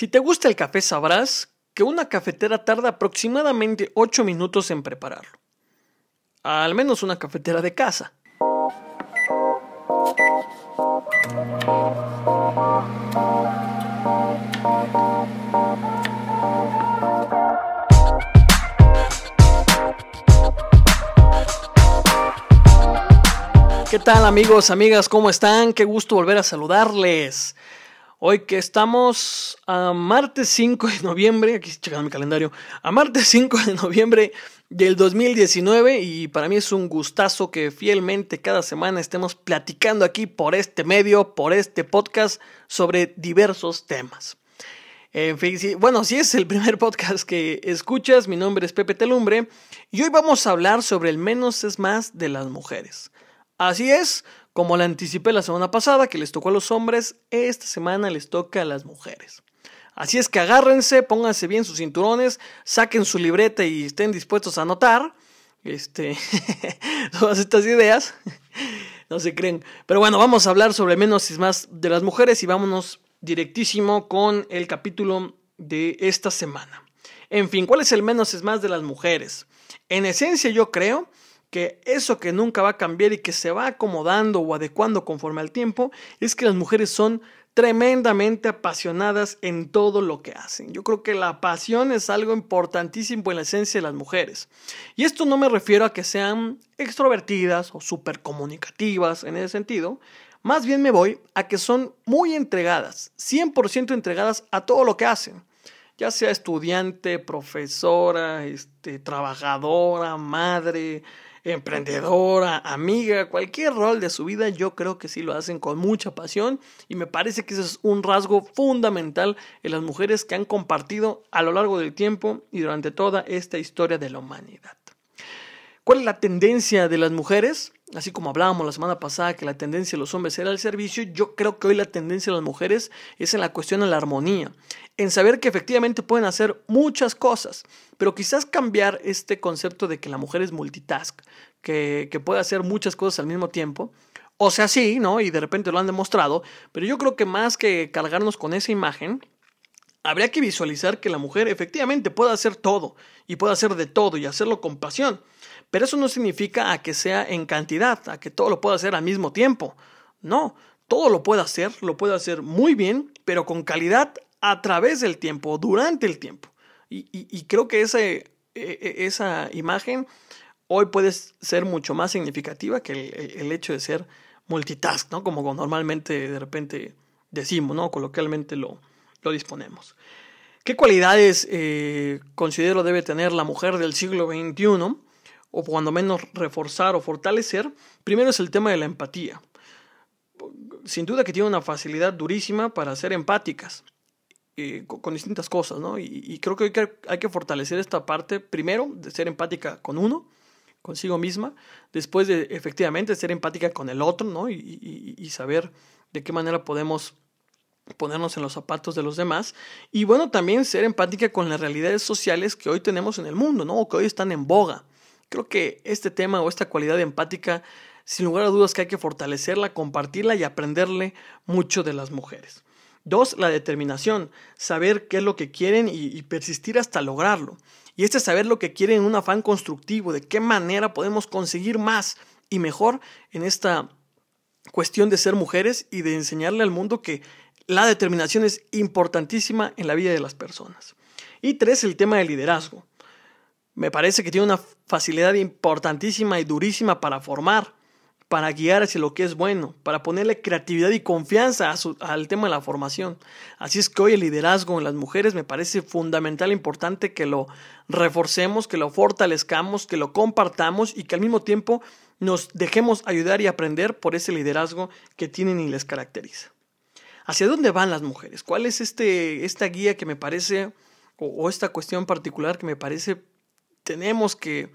Si te gusta el café sabrás que una cafetera tarda aproximadamente 8 minutos en prepararlo. Al menos una cafetera de casa. ¿Qué tal amigos, amigas? ¿Cómo están? Qué gusto volver a saludarles. Hoy que estamos a martes 5 de noviembre, aquí checando mi calendario, a martes 5 de noviembre del 2019 y para mí es un gustazo que fielmente cada semana estemos platicando aquí por este medio, por este podcast sobre diversos temas. En fin, bueno, si es el primer podcast que escuchas, mi nombre es Pepe Telumbre y hoy vamos a hablar sobre el menos es más de las mujeres. Así es, como la anticipé la semana pasada, que les tocó a los hombres, esta semana les toca a las mujeres. Así es que agárrense, pónganse bien sus cinturones, saquen su libreta y estén dispuestos a anotar este, todas estas ideas. no se creen. Pero bueno, vamos a hablar sobre menos y más de las mujeres y vámonos directísimo con el capítulo de esta semana. En fin, ¿cuál es el menos es más de las mujeres? En esencia yo creo que eso que nunca va a cambiar y que se va acomodando o adecuando conforme al tiempo es que las mujeres son tremendamente apasionadas en todo lo que hacen. Yo creo que la pasión es algo importantísimo en la esencia de las mujeres. Y esto no me refiero a que sean extrovertidas o súper comunicativas en ese sentido. Más bien me voy a que son muy entregadas, 100% entregadas a todo lo que hacen. Ya sea estudiante, profesora, este, trabajadora, madre, emprendedora, amiga, cualquier rol de su vida, yo creo que sí lo hacen con mucha pasión y me parece que ese es un rasgo fundamental en las mujeres que han compartido a lo largo del tiempo y durante toda esta historia de la humanidad. ¿Cuál es la tendencia de las mujeres? Así como hablábamos la semana pasada que la tendencia de los hombres era el servicio, yo creo que hoy la tendencia de las mujeres es en la cuestión de la armonía, en saber que efectivamente pueden hacer muchas cosas, pero quizás cambiar este concepto de que la mujer es multitask, que, que puede hacer muchas cosas al mismo tiempo, o sea, sí, ¿no? Y de repente lo han demostrado, pero yo creo que más que cargarnos con esa imagen, habría que visualizar que la mujer efectivamente puede hacer todo, y puede hacer de todo, y hacerlo con pasión. Pero eso no significa a que sea en cantidad, a que todo lo pueda hacer al mismo tiempo. No, todo lo puede hacer, lo puede hacer muy bien, pero con calidad a través del tiempo, durante el tiempo. Y, creo que ese, e, e, esa imagen hoy puede ser mucho más significativa que el, hecho de ser multitask, ¿no? Como normalmente de repente decimos, ¿no? Coloquialmente lo, lo disponemos. ¿Qué cualidades eh, considero debe tener la mujer del siglo XXI? o cuando menos reforzar o fortalecer, primero es el tema de la empatía. Sin duda que tiene una facilidad durísima para ser empáticas eh, con, distintas cosas, ¿no? Y, creo que hay, que hay, que fortalecer esta parte, primero, de ser empática con uno, consigo misma, después de efectivamente ser empática con el otro, ¿no? Y, y saber de qué manera podemos ponernos en los zapatos de los demás y bueno, también ser empática con las realidades sociales que hoy tenemos en el mundo, ¿no? O que hoy están en boga. Creo que este tema o esta cualidad empática, sin lugar a dudas que hay que fortalecerla, compartirla y aprenderle mucho de las mujeres. Dos, la determinación, saber qué es lo que quieren y, persistir hasta lograrlo. Y este saber lo que quieren en un afán constructivo, de qué manera podemos conseguir más y mejor en esta cuestión de ser mujeres y de enseñarle al mundo que la determinación es importantísima en la vida de las personas. Y tres, el tema del liderazgo me parece que tiene una facilidad importantísima y durísima para formar, para guiar hacia lo que es bueno, para ponerle creatividad y confianza al tema de la formación. Así es que hoy el liderazgo en las mujeres me parece fundamental, e importante que lo reforcemos, que lo fortalezcamos, que lo compartamos y que al mismo tiempo nos dejemos ayudar y aprender por ese liderazgo que tienen y les caracteriza. ¿Hacia dónde van las mujeres? ¿Cuál es este, esta guía que me parece, o esta cuestión particular que me parece tenemos que,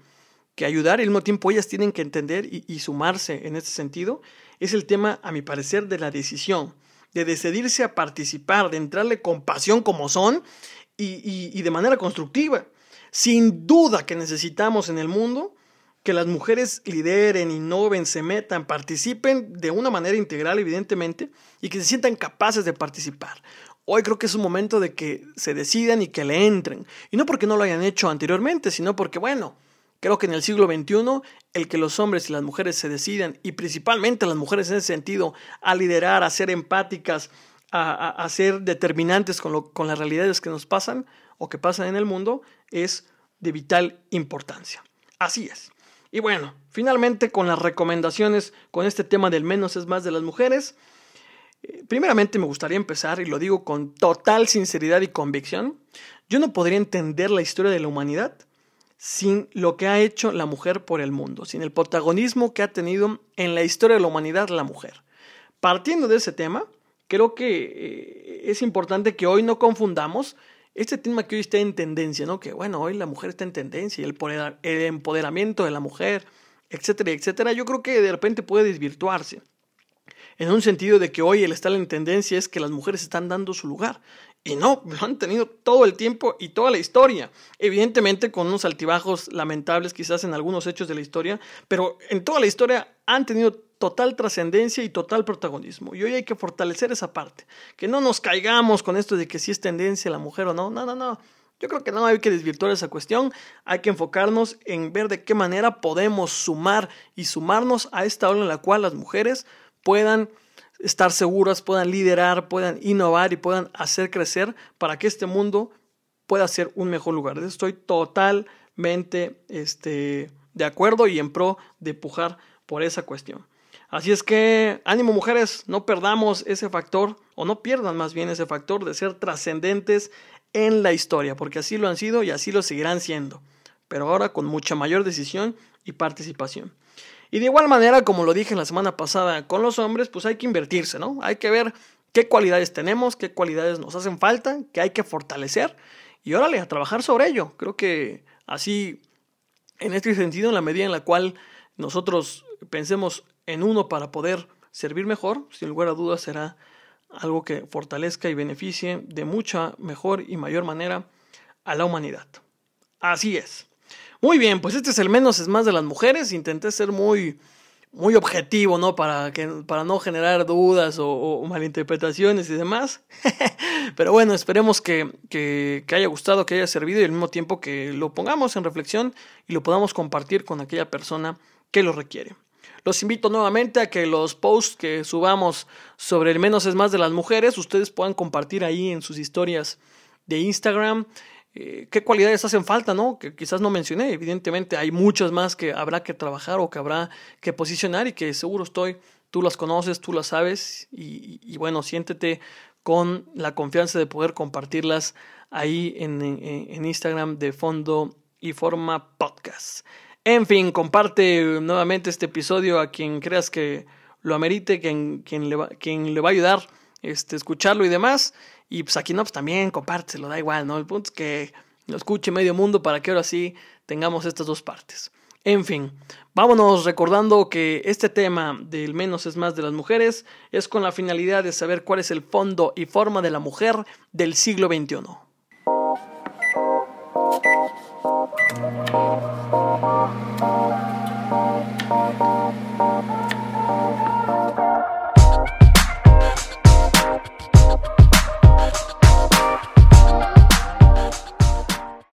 ayudar y al mismo tiempo ellas tienen que entender y, sumarse en este sentido, es el tema, a mi parecer, de la decisión, de decidirse a participar, de entrarle con pasión como son y, de manera constructiva. Sin duda que necesitamos en el mundo que las mujeres lideren, innoven, se metan, participen de una manera integral, evidentemente, y que se sientan capaces de participar. Hoy creo que es un momento de que se decidan y que le entren. Y no porque no lo hayan hecho anteriormente, sino porque, bueno, creo que en el siglo XXI el que los hombres y las mujeres se decidan, y principalmente las mujeres en ese sentido, a liderar, a ser empáticas, a, ser determinantes con, con las realidades que nos pasan o que pasan en el mundo, es de vital importancia. Así es. Y bueno, finalmente con las recomendaciones, con este tema del menos es más de las mujeres, Primeramente me gustaría empezar, y lo digo con total sinceridad y convicción, yo no podría entender la historia de la humanidad sin lo que ha hecho la mujer por el mundo, sin el protagonismo que ha tenido en la historia de la humanidad la mujer. Partiendo de ese tema, creo que eh, es importante que hoy no confundamos este tema que hoy está en tendencia, ¿no? Que bueno, hoy la mujer está en tendencia el, el empoderamiento de la mujer, etcétera, etcétera, yo creo que de repente puede desvirtuarse en un sentido de que hoy el estar en tendencia es que las mujeres están dando su lugar. Y no, lo han tenido todo el tiempo y toda la historia. Evidentemente con unos altibajos lamentables quizás en algunos hechos de la historia, pero en toda la historia han tenido total trascendencia y total protagonismo. Y hoy hay que fortalecer esa parte. Que no nos caigamos con esto de que si es tendencia la mujer o no. No, no, no. Yo creo que no hay que desvirtuar esa cuestión, hay que enfocarnos en ver de qué manera podemos sumar y sumarnos a esta ola en la cual las mujeres puedan estar seguras, puedan liderar, puedan innovar y puedan hacer crecer para que este mundo pueda ser un mejor lugar. Estoy totalmente este, de acuerdo y en pro de pujar por esa cuestión. Así es que ánimo mujeres, no perdamos ese factor o no pierdan más bien ese factor de ser trascendentes en la historia, porque así lo han sido y así lo seguirán siendo, pero ahora con mucha mayor decisión y participación. Y de igual manera, como lo dije la semana pasada con los hombres, pues hay que invertirse, ¿no? Hay que ver qué cualidades tenemos, qué cualidades nos hacen falta, qué hay que fortalecer y órale, a trabajar sobre ello. Creo que así, en este sentido, en la medida en la cual nosotros pensemos en uno para poder servir mejor, sin lugar a dudas será algo que fortalezca y beneficie de mucha mejor y mayor manera a la humanidad. Así es. Muy bien, pues este es el menos es más de las mujeres. Intenté ser muy, muy objetivo, ¿no? Para, que, para no generar dudas o, malinterpretaciones y demás. Pero bueno, esperemos que, que, que, haya gustado, que haya servido y al mismo tiempo que lo pongamos en reflexión y lo podamos compartir con aquella persona que lo requiere. Los invito nuevamente a que los posts que subamos sobre el menos es más de las mujeres, ustedes puedan compartir ahí en sus historias de Instagram eh, qué cualidades hacen falta, ¿no? Que quizás no mencioné. Evidentemente hay muchas más que habrá que trabajar o que habrá que posicionar y que seguro estoy, tú las conoces, tú las sabes y, bueno, siéntete con la confianza de poder compartirlas ahí en, Instagram de fondo y forma podcast. En fin, comparte nuevamente este episodio a quien creas que lo amerite, quien, quien, le, va, quien le va a ayudar este, escucharlo y demás. Y pues aquí no, pues también compártelo, da igual, ¿no? El punto es que lo escuche medio mundo para que ahora sí tengamos estas dos partes. En fin, vámonos recordando que este tema del menos es más de las mujeres es con la finalidad de saber cuál es el fondo y forma de la mujer del siglo XXI.